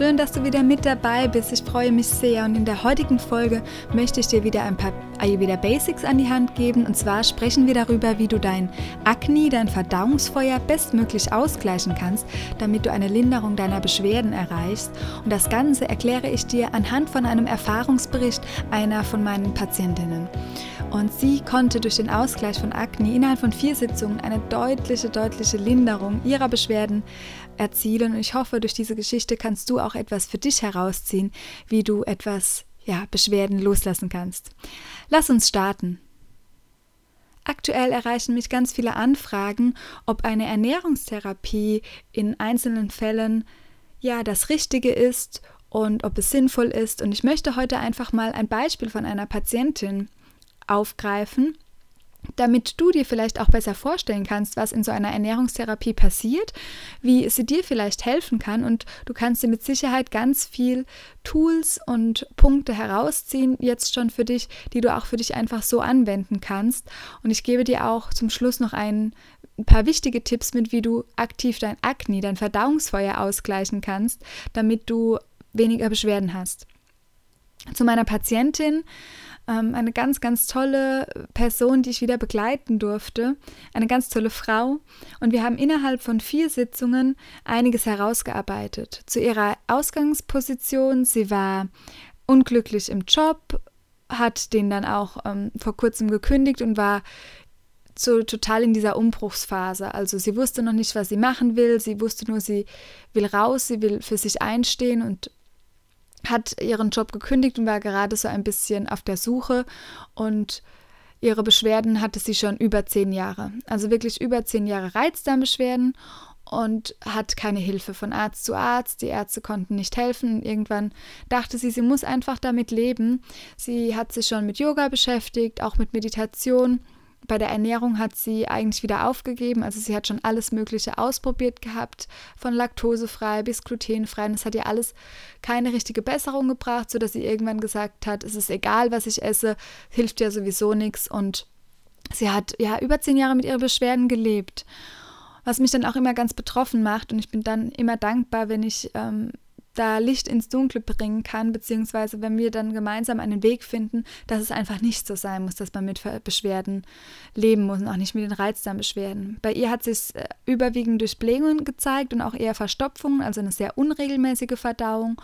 Schön, dass du wieder mit dabei bist. Ich freue mich sehr. Und in der heutigen Folge möchte ich dir wieder ein paar Ayurveda Basics an die Hand geben. Und zwar sprechen wir darüber, wie du dein Akne, dein Verdauungsfeuer bestmöglich ausgleichen kannst, damit du eine Linderung deiner Beschwerden erreichst. Und das Ganze erkläre ich dir anhand von einem Erfahrungsbericht einer von meinen Patientinnen. Und sie konnte durch den Ausgleich von Akne innerhalb von vier Sitzungen eine deutliche, deutliche Linderung ihrer Beschwerden erzielen. Und ich hoffe, durch diese Geschichte kannst du auch etwas für dich herausziehen, wie du etwas, ja, Beschwerden loslassen kannst. Lass uns starten. Aktuell erreichen mich ganz viele Anfragen, ob eine Ernährungstherapie in einzelnen Fällen ja das Richtige ist und ob es sinnvoll ist. Und ich möchte heute einfach mal ein Beispiel von einer Patientin aufgreifen, damit du dir vielleicht auch besser vorstellen kannst, was in so einer Ernährungstherapie passiert, wie sie dir vielleicht helfen kann und du kannst dir mit Sicherheit ganz viel Tools und Punkte herausziehen, jetzt schon für dich, die du auch für dich einfach so anwenden kannst. Und ich gebe dir auch zum Schluss noch ein, paar wichtige Tipps mit, wie du aktiv dein Akne, dein Verdauungsfeuer ausgleichen kannst, damit du weniger Beschwerden hast. Zu meiner Patientin ähm, eine ganz, ganz tolle Person, die ich wieder begleiten durfte, eine ganz tolle Frau. Und wir haben innerhalb von vier Sitzungen einiges herausgearbeitet. Zu ihrer Ausgangsposition, sie war unglücklich im Job, hat den dann auch ähm, vor kurzem gekündigt und war so total in dieser Umbruchsphase. Also sie wusste noch nicht, was sie machen will. Sie wusste nur, sie will raus, sie will für sich einstehen und hat ihren Job gekündigt und war gerade so ein bisschen auf der Suche und ihre Beschwerden hatte sie schon über zehn Jahre. Also wirklich über zehn Jahre Reizdarmbeschwerden und hat keine Hilfe von Arzt zu Arzt. Die Ärzte konnten nicht helfen. Irgendwann dachte sie, sie muss einfach damit leben. Sie hat sich schon mit Yoga beschäftigt, auch mit Meditation bei der Ernährung hat sie eigentlich wieder aufgegeben. Also sie hat schon alles Mögliche ausprobiert gehabt, von laktosefrei bis glutenfrei. Und es hat ihr alles keine richtige Besserung gebracht, sodass sie irgendwann gesagt hat, es ist egal, was ich esse, hilft ja sowieso nichts. Und sie hat ja über zehn Jahre mit ihren Beschwerden gelebt. Was mich dann auch immer ganz betroffen macht. Und ich bin dann immer dankbar, wenn ich ähm, da Licht ins Dunkle bringen kann, beziehungsweise wenn wir dann gemeinsam einen Weg finden, dass es einfach nicht so sein muss, dass man mit Beschwerden leben muss und auch nicht mit den Reizdarmbeschwerden. Bei ihr hat sich äh, überwiegend durch Blähungen gezeigt und auch eher Verstopfungen, also eine sehr unregelmäßige Verdauung.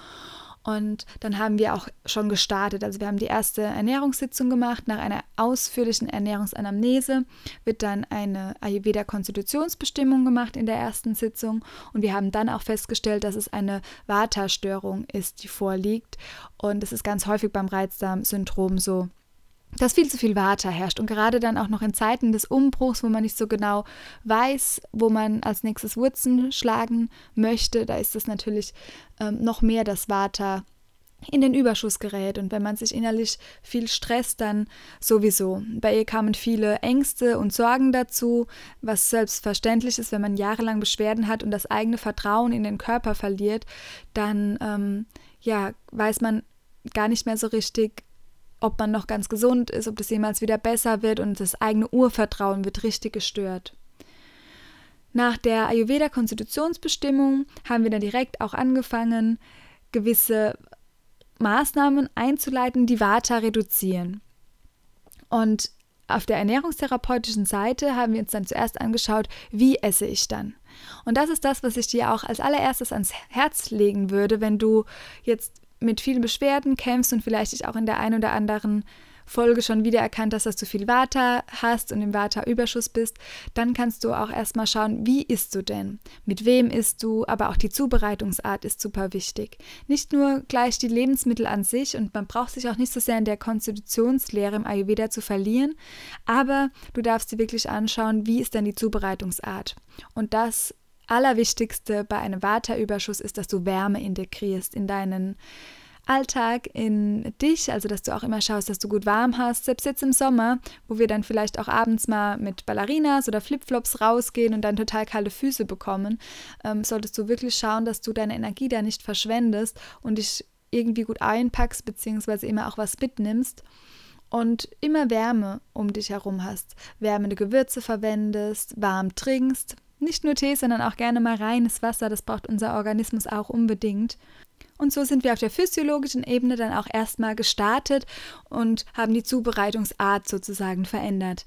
Und dann haben wir auch schon gestartet. Also wir haben die erste Ernährungssitzung gemacht. Nach einer ausführlichen Ernährungsanamnese wird dann eine Ayurveda-Konstitutionsbestimmung gemacht in der ersten Sitzung. Und wir haben dann auch festgestellt, dass es eine Vata-Störung ist, die vorliegt. Und es ist ganz häufig beim Reizdarmsyndrom so, dass viel zu viel Water herrscht und gerade dann auch noch in Zeiten des Umbruchs, wo man nicht so genau weiß, wo man als nächstes Wurzeln schlagen möchte, da ist es natürlich ähm, noch mehr das Water in den Überschuss gerät und wenn man sich innerlich viel stresst, dann sowieso. Bei ihr kamen viele Ängste und Sorgen dazu, was selbstverständlich ist, wenn man jahrelang Beschwerden hat und das eigene Vertrauen in den Körper verliert, dann ähm, ja weiß man gar nicht mehr so richtig, ob man noch ganz gesund ist, ob das jemals wieder besser wird und das eigene Urvertrauen wird richtig gestört. Nach der Ayurveda-Konstitutionsbestimmung haben wir dann direkt auch angefangen, gewisse Maßnahmen einzuleiten, die Vata reduzieren. Und auf der ernährungstherapeutischen Seite haben wir uns dann zuerst angeschaut, wie esse ich dann. Und das ist das, was ich dir auch als allererstes ans Herz legen würde, wenn du jetzt mit vielen Beschwerden kämpfst und vielleicht auch in der einen oder anderen Folge schon wieder erkannt hast, dass du viel Vata hast und im Vata-Überschuss bist, dann kannst du auch erstmal schauen, wie isst du denn? Mit wem isst du? Aber auch die Zubereitungsart ist super wichtig. Nicht nur gleich die Lebensmittel an sich und man braucht sich auch nicht so sehr in der Konstitutionslehre im Ayurveda zu verlieren, aber du darfst dir wirklich anschauen, wie ist denn die Zubereitungsart? Und das Allerwichtigste bei einem Vata-Überschuss ist, dass du Wärme integrierst in deinen Alltag in dich, also dass du auch immer schaust, dass du gut warm hast. Selbst jetzt im Sommer, wo wir dann vielleicht auch abends mal mit Ballerinas oder Flipflops rausgehen und dann total kalte Füße bekommen, ähm, solltest du wirklich schauen, dass du deine Energie da nicht verschwendest und dich irgendwie gut einpackst, beziehungsweise immer auch was mitnimmst und immer Wärme um dich herum hast, wärmende Gewürze verwendest, warm trinkst. Nicht nur Tee, sondern auch gerne mal reines Wasser, das braucht unser Organismus auch unbedingt. Und so sind wir auf der physiologischen Ebene dann auch erstmal gestartet und haben die Zubereitungsart sozusagen verändert.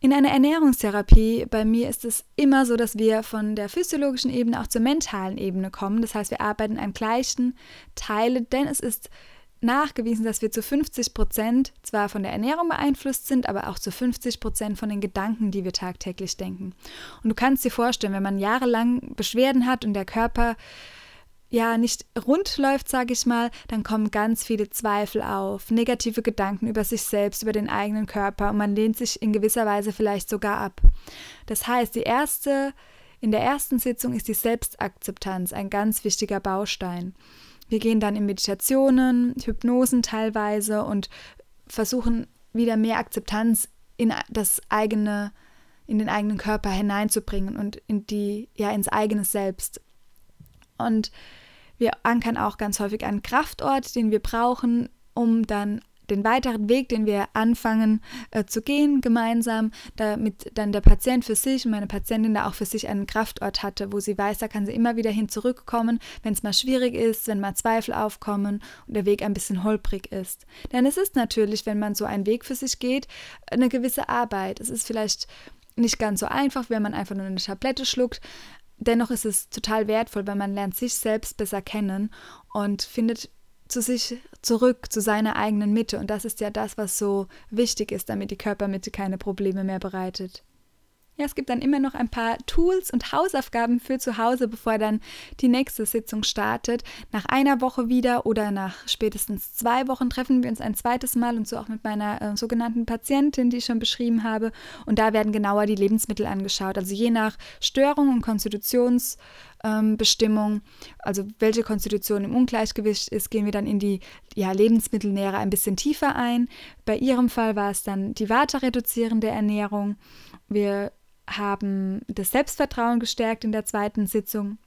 In einer Ernährungstherapie, bei mir ist es immer so, dass wir von der physiologischen Ebene auch zur mentalen Ebene kommen. Das heißt, wir arbeiten an gleichen Teilen, denn es ist nachgewiesen, dass wir zu 50 Prozent zwar von der Ernährung beeinflusst sind, aber auch zu 50 Prozent von den Gedanken, die wir tagtäglich denken. Und du kannst dir vorstellen, wenn man jahrelang Beschwerden hat und der Körper ja nicht rund läuft, sage ich mal, dann kommen ganz viele Zweifel auf, negative Gedanken über sich selbst, über den eigenen Körper und man lehnt sich in gewisser Weise vielleicht sogar ab. Das heißt, die erste in der ersten Sitzung ist die Selbstakzeptanz ein ganz wichtiger Baustein. Wir gehen dann in Meditationen, Hypnosen teilweise und versuchen wieder mehr Akzeptanz in das eigene in den eigenen Körper hineinzubringen und in die ja ins eigene Selbst. Und wir ankern auch ganz häufig einen Kraftort, den wir brauchen, um dann den weiteren Weg, den wir anfangen äh, zu gehen gemeinsam, damit dann der Patient für sich und meine Patientin da auch für sich einen Kraftort hatte, wo sie weiß, da kann sie immer wieder hin zurückkommen, wenn es mal schwierig ist, wenn mal Zweifel aufkommen und der Weg ein bisschen holprig ist. Denn es ist natürlich, wenn man so einen Weg für sich geht, eine gewisse Arbeit. Es ist vielleicht nicht ganz so einfach, wenn man einfach nur eine Tablette schluckt, dennoch ist es total wertvoll, weil man lernt sich selbst besser kennen und findet zu sich zurück, zu seiner eigenen Mitte. Und das ist ja das, was so wichtig ist, damit die Körpermitte keine Probleme mehr bereitet. Ja, es gibt dann immer noch ein paar Tools und Hausaufgaben für zu Hause, bevor dann die nächste Sitzung startet. Nach einer Woche wieder oder nach spätestens zwei Wochen treffen wir uns ein zweites Mal und so auch mit meiner äh, sogenannten Patientin, die ich schon beschrieben habe. Und da werden genauer die Lebensmittel angeschaut. Also je nach Störung und Konstitutionsbestimmung, ähm, also welche Konstitution im Ungleichgewicht ist, gehen wir dann in die ja, Lebensmittellehre ein bisschen tiefer ein. Bei ihrem Fall war es dann die Vata-reduzierende Ernährung. Wir haben das Selbstvertrauen gestärkt in der zweiten Sitzung.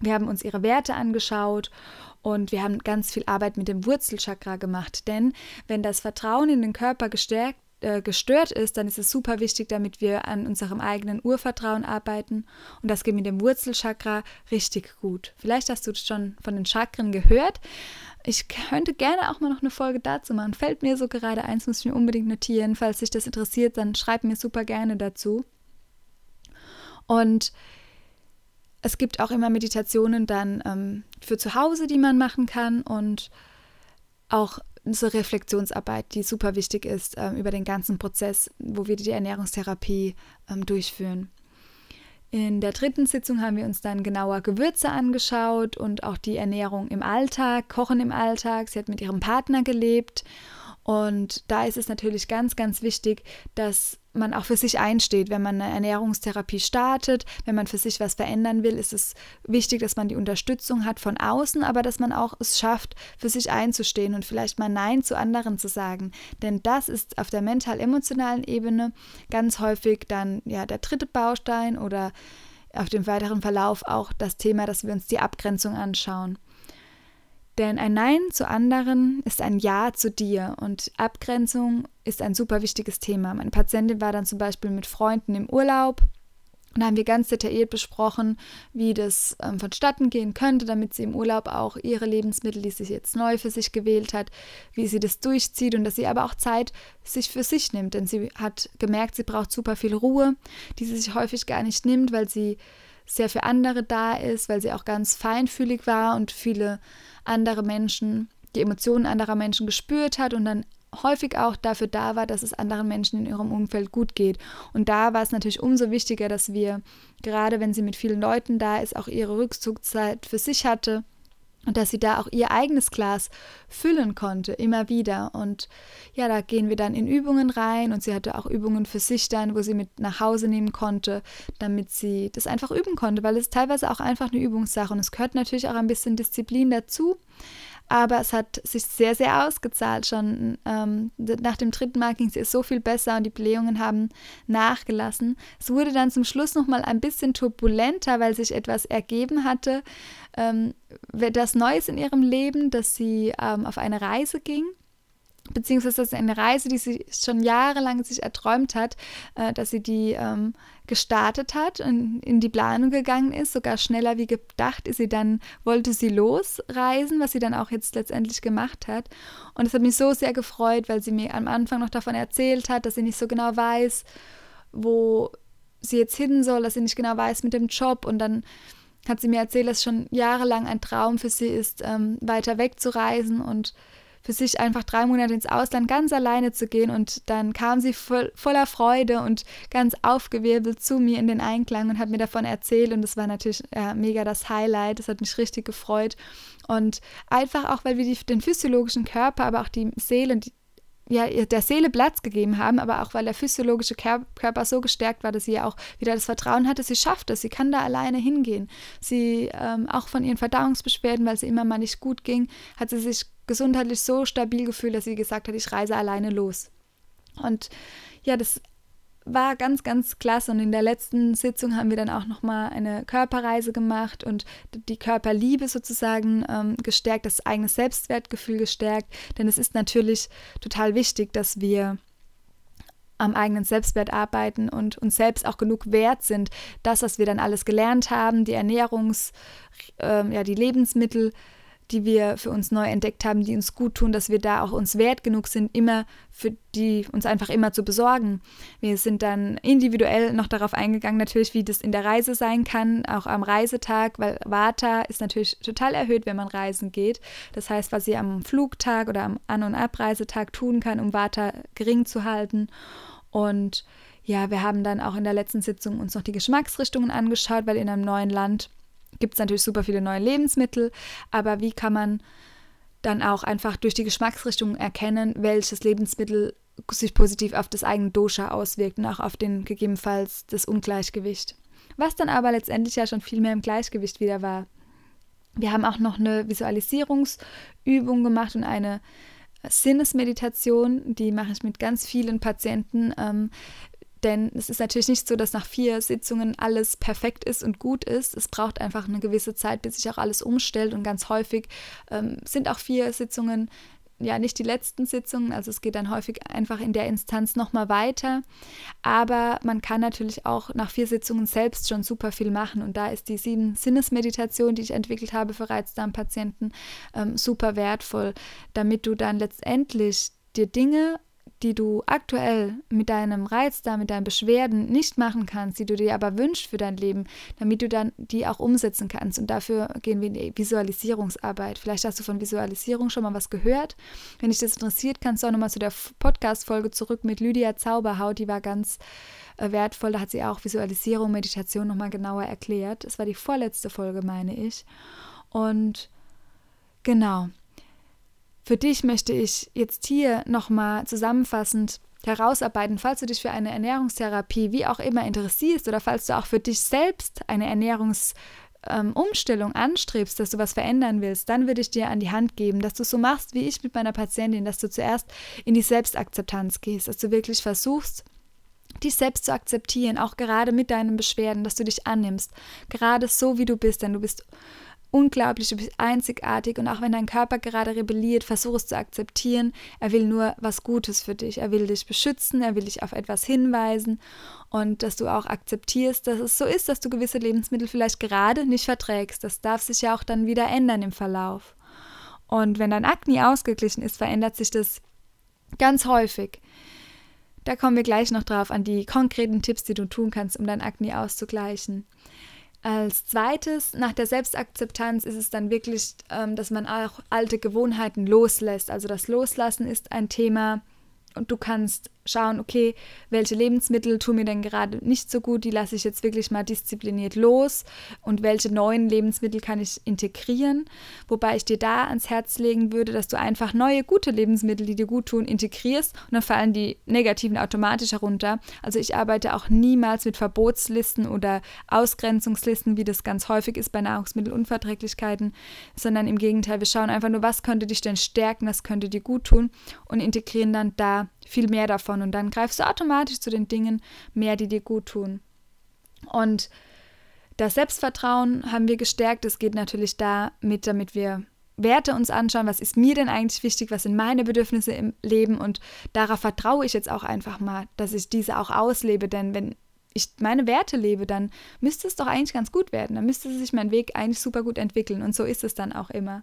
Wir haben uns ihre Werte angeschaut und wir haben ganz viel Arbeit mit dem Wurzelchakra gemacht. Denn wenn das Vertrauen in den Körper gestärkt, äh, gestört ist, dann ist es super wichtig, damit wir an unserem eigenen Urvertrauen arbeiten. Und das geht mit dem Wurzelchakra richtig gut. Vielleicht hast du schon von den Chakren gehört. Ich könnte gerne auch mal noch eine Folge dazu machen. Fällt mir so gerade eins, muss ich mir unbedingt notieren. Falls dich das interessiert, dann schreib mir super gerne dazu. Und es gibt auch immer Meditationen dann ähm, für zu Hause, die man machen kann und auch so Reflexionsarbeit, die super wichtig ist ähm, über den ganzen Prozess, wo wir die Ernährungstherapie ähm, durchführen. In der dritten Sitzung haben wir uns dann genauer Gewürze angeschaut und auch die Ernährung im Alltag, Kochen im Alltag. Sie hat mit ihrem Partner gelebt und da ist es natürlich ganz, ganz wichtig, dass man auch für sich einsteht. Wenn man eine Ernährungstherapie startet, wenn man für sich was verändern will, ist es wichtig, dass man die Unterstützung hat von außen, aber dass man auch es schafft, für sich einzustehen und vielleicht mal Nein zu anderen zu sagen. Denn das ist auf der mental-emotionalen Ebene ganz häufig dann ja der dritte Baustein oder auf dem weiteren Verlauf auch das Thema, dass wir uns die Abgrenzung anschauen. Denn ein Nein zu anderen ist ein Ja zu dir und Abgrenzung ist ein super wichtiges Thema. Meine Patientin war dann zum Beispiel mit Freunden im Urlaub und da haben wir ganz detailliert besprochen, wie das ähm, vonstatten gehen könnte, damit sie im Urlaub auch ihre Lebensmittel, die sie jetzt neu für sich gewählt hat, wie sie das durchzieht und dass sie aber auch Zeit sich für sich nimmt. Denn sie hat gemerkt, sie braucht super viel Ruhe, die sie sich häufig gar nicht nimmt, weil sie sehr für andere da ist, weil sie auch ganz feinfühlig war und viele andere Menschen, die Emotionen anderer Menschen gespürt hat und dann häufig auch dafür da war, dass es anderen Menschen in ihrem Umfeld gut geht. Und da war es natürlich umso wichtiger, dass wir, gerade wenn sie mit vielen Leuten da ist, auch ihre Rückzugszeit für sich hatte und dass sie da auch ihr eigenes Glas füllen konnte, immer wieder. Und ja, da gehen wir dann in Übungen rein und sie hatte auch Übungen für sich dann, wo sie mit nach Hause nehmen konnte, damit sie das einfach üben konnte, weil es teilweise auch einfach eine Übungssache und es gehört natürlich auch ein bisschen Disziplin dazu. Aber es hat sich sehr, sehr ausgezahlt schon. Ähm, nach dem dritten Mal ging es so viel besser und die Blähungen haben nachgelassen. Es wurde dann zum Schluss nochmal ein bisschen turbulenter, weil sich etwas ergeben hatte, ähm, das Neues in ihrem Leben, dass sie ähm, auf eine Reise ging beziehungsweise das ist eine Reise, die sie schon jahrelang sich erträumt hat, äh, dass sie die ähm, gestartet hat und in die Planung gegangen ist, sogar schneller wie gedacht ist sie dann, wollte sie losreisen, was sie dann auch jetzt letztendlich gemacht hat. Und es hat mich so sehr gefreut, weil sie mir am Anfang noch davon erzählt hat, dass sie nicht so genau weiß, wo sie jetzt hin soll, dass sie nicht genau weiß mit dem Job. Und dann hat sie mir erzählt, dass schon jahrelang ein Traum für sie ist, ähm, weiter weg zu reisen und für sich einfach drei Monate ins Ausland ganz alleine zu gehen. Und dann kam sie voll, voller Freude und ganz aufgewirbelt zu mir in den Einklang und hat mir davon erzählt. Und das war natürlich ja, mega das Highlight. Das hat mich richtig gefreut. Und einfach auch, weil wir die, den physiologischen Körper, aber auch die Seele, die, ja, der Seele Platz gegeben haben, aber auch weil der physiologische Körper so gestärkt war, dass sie ja auch wieder das Vertrauen hatte, sie schafft es, sie kann da alleine hingehen. Sie ähm, auch von ihren Verdauungsbeschwerden, weil sie immer mal nicht gut ging, hat sie sich gesundheitlich so stabil gefühlt, dass sie gesagt hat, ich reise alleine los. Und ja, das war ganz, ganz klasse. Und in der letzten Sitzung haben wir dann auch nochmal eine Körperreise gemacht und die Körperliebe sozusagen ähm, gestärkt, das eigene Selbstwertgefühl gestärkt. Denn es ist natürlich total wichtig, dass wir am eigenen Selbstwert arbeiten und uns selbst auch genug wert sind, das, was wir dann alles gelernt haben, die Ernährungs-, äh, ja, die Lebensmittel, die wir für uns neu entdeckt haben, die uns gut tun, dass wir da auch uns wert genug sind, immer für die uns einfach immer zu besorgen. Wir sind dann individuell noch darauf eingegangen, natürlich, wie das in der Reise sein kann, auch am Reisetag, weil Vata ist natürlich total erhöht, wenn man reisen geht. Das heißt, was sie am Flugtag oder am An- und Abreisetag tun kann, um Vata gering zu halten. Und ja, wir haben dann auch in der letzten Sitzung uns noch die Geschmacksrichtungen angeschaut, weil in einem neuen Land gibt es natürlich super viele neue Lebensmittel, aber wie kann man dann auch einfach durch die Geschmacksrichtung erkennen, welches Lebensmittel sich positiv auf das eigene Dosha auswirkt und auch auf den gegebenenfalls das Ungleichgewicht. Was dann aber letztendlich ja schon viel mehr im Gleichgewicht wieder war. Wir haben auch noch eine Visualisierungsübung gemacht und eine Sinnesmeditation, die mache ich mit ganz vielen Patienten. Ähm, denn es ist natürlich nicht so, dass nach vier Sitzungen alles perfekt ist und gut ist. Es braucht einfach eine gewisse Zeit, bis sich auch alles umstellt. Und ganz häufig ähm, sind auch vier Sitzungen ja nicht die letzten Sitzungen, also es geht dann häufig einfach in der Instanz nochmal weiter. Aber man kann natürlich auch nach vier Sitzungen selbst schon super viel machen. Und da ist die sieben Sinnesmeditation, die ich entwickelt habe für Reizdarmpatienten, ähm, super wertvoll, damit du dann letztendlich dir Dinge die du aktuell mit deinem Reiz da, mit deinen Beschwerden nicht machen kannst, die du dir aber wünschst für dein Leben, damit du dann die auch umsetzen kannst. Und dafür gehen wir in die Visualisierungsarbeit. Vielleicht hast du von Visualisierung schon mal was gehört. Wenn dich das interessiert, kannst du auch nochmal zu der Podcast-Folge zurück mit Lydia Zauberhaut. Die war ganz äh, wertvoll. Da hat sie auch Visualisierung, Meditation nochmal genauer erklärt. Das war die vorletzte Folge, meine ich. Und genau. Für dich möchte ich jetzt hier nochmal zusammenfassend herausarbeiten, falls du dich für eine Ernährungstherapie wie auch immer interessierst oder falls du auch für dich selbst eine Ernährungsumstellung ähm, anstrebst, dass du was verändern willst, dann würde ich dir an die Hand geben, dass du so machst wie ich mit meiner Patientin, dass du zuerst in die Selbstakzeptanz gehst, dass du wirklich versuchst, dich selbst zu akzeptieren, auch gerade mit deinen Beschwerden, dass du dich annimmst, gerade so wie du bist, denn du bist unglaublich, du bist einzigartig und auch wenn dein Körper gerade rebelliert, versuch es zu akzeptieren. Er will nur was Gutes für dich. Er will dich beschützen, er will dich auf etwas hinweisen und dass du auch akzeptierst, dass es so ist, dass du gewisse Lebensmittel vielleicht gerade nicht verträgst. Das darf sich ja auch dann wieder ändern im Verlauf. Und wenn dein Akne ausgeglichen ist, verändert sich das ganz häufig. Da kommen wir gleich noch drauf an die konkreten Tipps, die du tun kannst, um dein Akne auszugleichen. Als zweites, nach der Selbstakzeptanz ist es dann wirklich, ähm, dass man auch alte Gewohnheiten loslässt. Also das Loslassen ist ein Thema und du kannst schauen, okay, welche Lebensmittel tun mir denn gerade nicht so gut, die lasse ich jetzt wirklich mal diszipliniert los und welche neuen Lebensmittel kann ich integrieren. Wobei ich dir da ans Herz legen würde, dass du einfach neue, gute Lebensmittel, die dir gut tun, integrierst und dann fallen die negativen automatisch herunter. Also ich arbeite auch niemals mit Verbotslisten oder Ausgrenzungslisten, wie das ganz häufig ist bei Nahrungsmittelunverträglichkeiten, sondern im Gegenteil, wir schauen einfach nur, was könnte dich denn stärken, was könnte dir gut tun und integrieren dann da viel mehr davon. Und dann greifst du automatisch zu den Dingen mehr, die dir gut tun. Und das Selbstvertrauen haben wir gestärkt. Es geht natürlich damit, damit wir Werte uns anschauen, was ist mir denn eigentlich wichtig, was sind meine Bedürfnisse im Leben? Und darauf vertraue ich jetzt auch einfach mal, dass ich diese auch auslebe, denn wenn ich meine Werte lebe, dann müsste es doch eigentlich ganz gut werden, dann müsste sich mein Weg eigentlich super gut entwickeln. Und so ist es dann auch immer.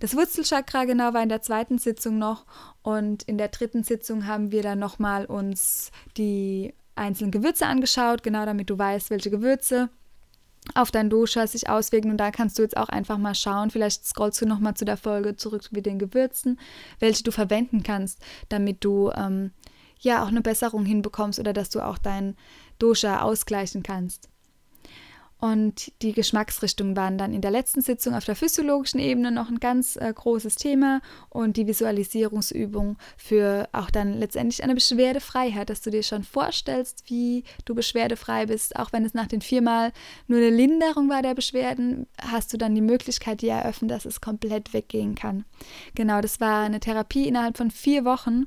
Das Wurzelchakra genau war in der zweiten Sitzung noch. Und in der dritten Sitzung haben wir dann nochmal uns die einzelnen Gewürze angeschaut, genau damit du weißt, welche Gewürze auf dein Dosha sich auswirken. Und da kannst du jetzt auch einfach mal schauen, vielleicht scrollst du nochmal zu der Folge zurück mit den Gewürzen, welche du verwenden kannst, damit du ähm, ja auch eine Besserung hinbekommst oder dass du auch dein Dosha ausgleichen kannst. Und die Geschmacksrichtungen waren dann in der letzten Sitzung auf der physiologischen Ebene noch ein ganz äh, großes Thema und die Visualisierungsübung für auch dann letztendlich eine Beschwerdefreiheit, dass du dir schon vorstellst, wie du beschwerdefrei bist. Auch wenn es nach den viermal nur eine Linderung war der Beschwerden, hast du dann die Möglichkeit, dir eröffnen, dass es komplett weggehen kann. Genau, das war eine Therapie innerhalb von vier Wochen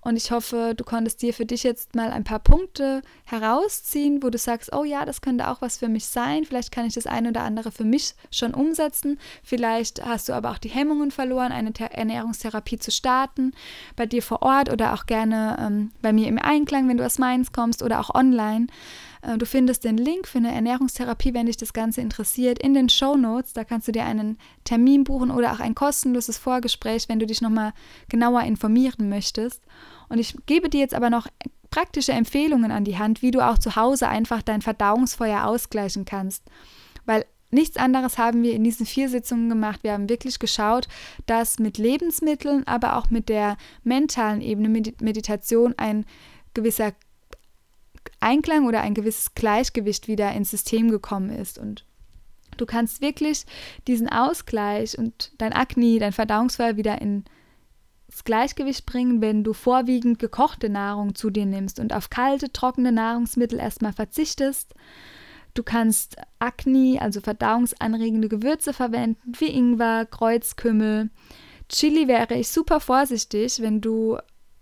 und ich hoffe, du konntest dir für dich jetzt mal ein paar Punkte herausziehen, wo du sagst, oh ja, das könnte auch was für mich sein. Vielleicht kann ich das eine oder andere für mich schon umsetzen. Vielleicht hast du aber auch die Hemmungen verloren, eine Ernährungstherapie zu starten, bei dir vor Ort oder auch gerne ähm, bei mir im Einklang, wenn du aus Mainz kommst oder auch online. Äh, du findest den Link für eine Ernährungstherapie, wenn dich das Ganze interessiert, in den Show Notes. Da kannst du dir einen Termin buchen oder auch ein kostenloses Vorgespräch, wenn du dich nochmal genauer informieren möchtest. Und ich gebe dir jetzt aber noch praktische Empfehlungen an die Hand, wie du auch zu Hause einfach dein Verdauungsfeuer ausgleichen kannst. Weil nichts anderes haben wir in diesen vier Sitzungen gemacht. Wir haben wirklich geschaut, dass mit Lebensmitteln, aber auch mit der mentalen Ebene, mit Meditation ein gewisser Einklang oder ein gewisses Gleichgewicht wieder ins System gekommen ist. Und du kannst wirklich diesen Ausgleich und dein Akne, dein Verdauungsfeuer wieder in ins Gleichgewicht bringen, wenn du vorwiegend gekochte Nahrung zu dir nimmst und auf kalte, trockene Nahrungsmittel erstmal verzichtest. Du kannst Akne, also verdauungsanregende Gewürze verwenden, wie Ingwer, Kreuzkümmel. Chili wäre ich super vorsichtig, wenn du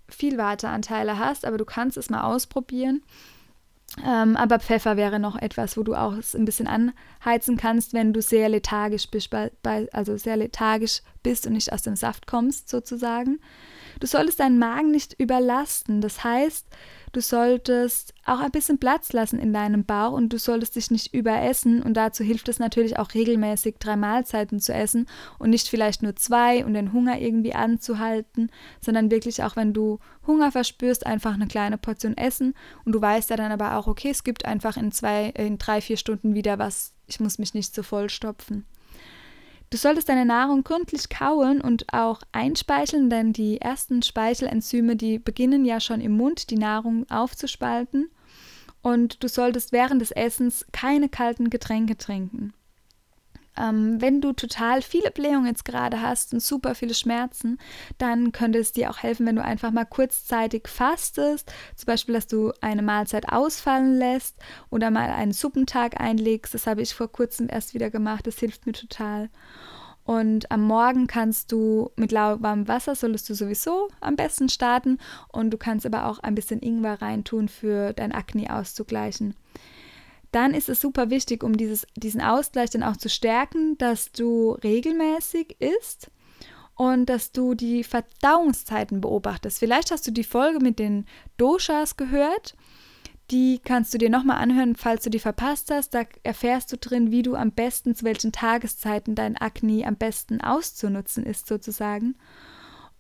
viel Warteanteile hast, aber du kannst es mal ausprobieren. Ähm, aber Pfeffer wäre noch etwas, wo du auch ein bisschen anheizen kannst, wenn du sehr lethargisch bist, also sehr lethargisch bist und nicht aus dem Saft kommst, sozusagen. Du solltest deinen Magen nicht überlasten. Das heißt, du solltest auch ein bisschen Platz lassen in deinem Bauch und du solltest dich nicht überessen. Und dazu hilft es natürlich auch regelmäßig drei Mahlzeiten zu essen und nicht vielleicht nur zwei und den Hunger irgendwie anzuhalten, sondern wirklich auch, wenn du Hunger verspürst, einfach eine kleine Portion essen. Und du weißt ja dann aber auch, okay, es gibt einfach in zwei, in drei, vier Stunden wieder was. Ich muss mich nicht so vollstopfen. Du solltest deine Nahrung gründlich kauen und auch einspeicheln, denn die ersten Speichelenzyme, die beginnen ja schon im Mund, die Nahrung aufzuspalten. Und du solltest während des Essens keine kalten Getränke trinken. Ähm, wenn du total viele Blähungen jetzt gerade hast und super viele Schmerzen, dann könnte es dir auch helfen, wenn du einfach mal kurzzeitig fastest. Zum Beispiel, dass du eine Mahlzeit ausfallen lässt oder mal einen Suppentag einlegst. Das habe ich vor kurzem erst wieder gemacht. Das hilft mir total. Und am Morgen kannst du mit lauwarmem Wasser, solltest du sowieso am besten starten. Und du kannst aber auch ein bisschen Ingwer reintun, für dein Akne auszugleichen dann ist es super wichtig, um dieses, diesen Ausgleich dann auch zu stärken, dass du regelmäßig isst und dass du die Verdauungszeiten beobachtest. Vielleicht hast du die Folge mit den Doshas gehört. Die kannst du dir nochmal anhören, falls du die verpasst hast. Da erfährst du drin, wie du am besten, zu welchen Tageszeiten dein Akne am besten auszunutzen ist, sozusagen.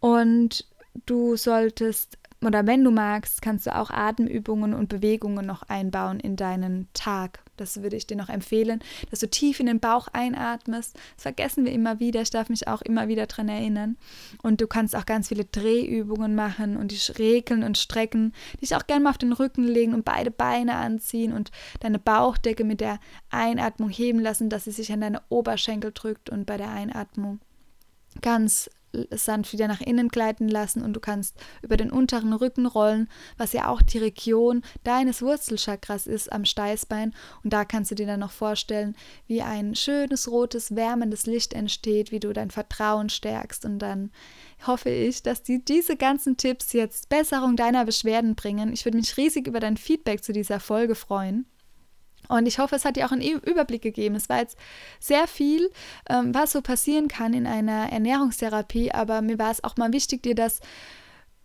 Und du solltest oder wenn du magst, kannst du auch Atemübungen und Bewegungen noch einbauen in deinen Tag. das würde ich dir noch empfehlen, dass du tief in den Bauch einatmest. Das vergessen wir immer wieder. Ich darf mich auch immer wieder daran erinnern. Und du kannst auch ganz viele Drehübungen machen und dich regeln und strecken. Dich auch gerne mal auf den Rücken legen und beide Beine anziehen und deine Bauchdecke mit der Einatmung heben lassen, dass sie sich an deine Oberschenkel drückt und bei der Einatmung ganz sanft wieder nach innen gleiten lassen und du kannst über den unteren Rücken rollen, was ja auch die Region deines Wurzelchakras ist am Steißbein. Und da kannst du dir dann noch vorstellen, wie ein schönes rotes, wärmendes Licht entsteht, wie du dein Vertrauen stärkst. Und dann hoffe ich, dass die, diese ganzen Tipps jetzt Besserung deiner Beschwerden bringen. Ich würde mich riesig über dein Feedback zu dieser Folge freuen. Und ich hoffe, es hat dir auch einen Überblick gegeben. Es war jetzt sehr viel, ähm, was so passieren kann in einer Ernährungstherapie, aber mir war es auch mal wichtig, dir das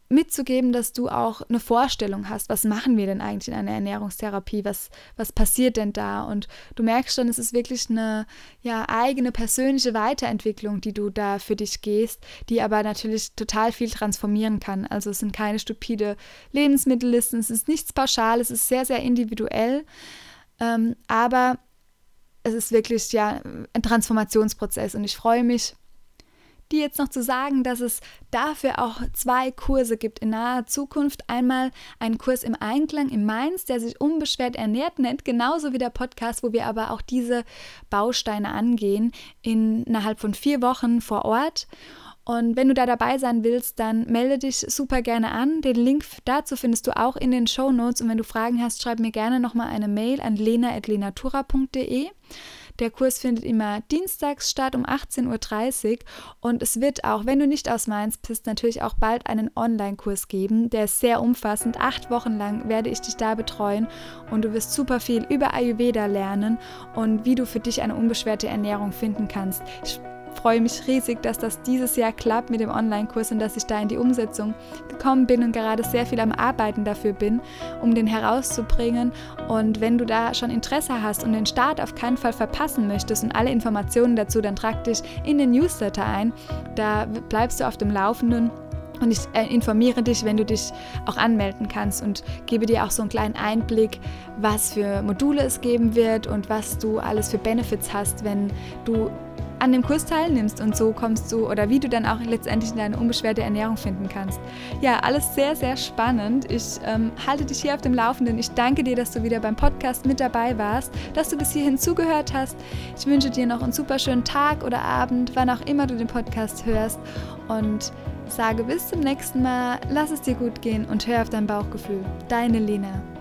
mitzugeben, dass du auch eine Vorstellung hast, was machen wir denn eigentlich in einer Ernährungstherapie, was, was passiert denn da? Und du merkst schon, es ist wirklich eine ja, eigene persönliche Weiterentwicklung, die du da für dich gehst, die aber natürlich total viel transformieren kann. Also es sind keine stupide Lebensmittellisten, es ist nichts pauschal, es ist sehr, sehr individuell. Ähm, aber es ist wirklich ja ein Transformationsprozess und ich freue mich, dir jetzt noch zu sagen, dass es dafür auch zwei Kurse gibt in naher Zukunft. Einmal einen Kurs im Einklang in Mainz, der sich unbeschwert ernährt nennt, genauso wie der Podcast, wo wir aber auch diese Bausteine angehen, innerhalb von vier Wochen vor Ort. Und wenn du da dabei sein willst, dann melde dich super gerne an. Den Link dazu findest du auch in den Show Notes. Und wenn du Fragen hast, schreib mir gerne nochmal eine Mail an lena.lenatura.de. Der Kurs findet immer dienstags statt um 18.30 Uhr und es wird auch, wenn du nicht aus Mainz bist, natürlich auch bald einen Online-Kurs geben. Der ist sehr umfassend. Acht Wochen lang werde ich dich da betreuen und du wirst super viel über Ayurveda lernen und wie du für dich eine unbeschwerte Ernährung finden kannst. Ich freue mich riesig, dass das dieses Jahr klappt mit dem Online-Kurs und dass ich da in die Umsetzung gekommen bin und gerade sehr viel am Arbeiten dafür bin, um den herauszubringen. Und wenn du da schon Interesse hast und den Start auf keinen Fall verpassen möchtest und alle Informationen dazu, dann trag dich in den Newsletter ein. Da bleibst du auf dem Laufenden. Und ich äh, informiere dich, wenn du dich auch anmelden kannst und gebe dir auch so einen kleinen Einblick, was für Module es geben wird und was du alles für Benefits hast, wenn du an dem Kurs teilnimmst und so kommst du oder wie du dann auch letztendlich deine unbeschwerte Ernährung finden kannst. Ja, alles sehr, sehr spannend. Ich ähm, halte dich hier auf dem Laufenden. Ich danke dir, dass du wieder beim Podcast mit dabei warst, dass du bis hierhin zugehört hast. Ich wünsche dir noch einen super schönen Tag oder Abend, wann auch immer du den Podcast hörst und sage bis zum nächsten Mal, lass es dir gut gehen und hör auf dein Bauchgefühl. Deine Lena.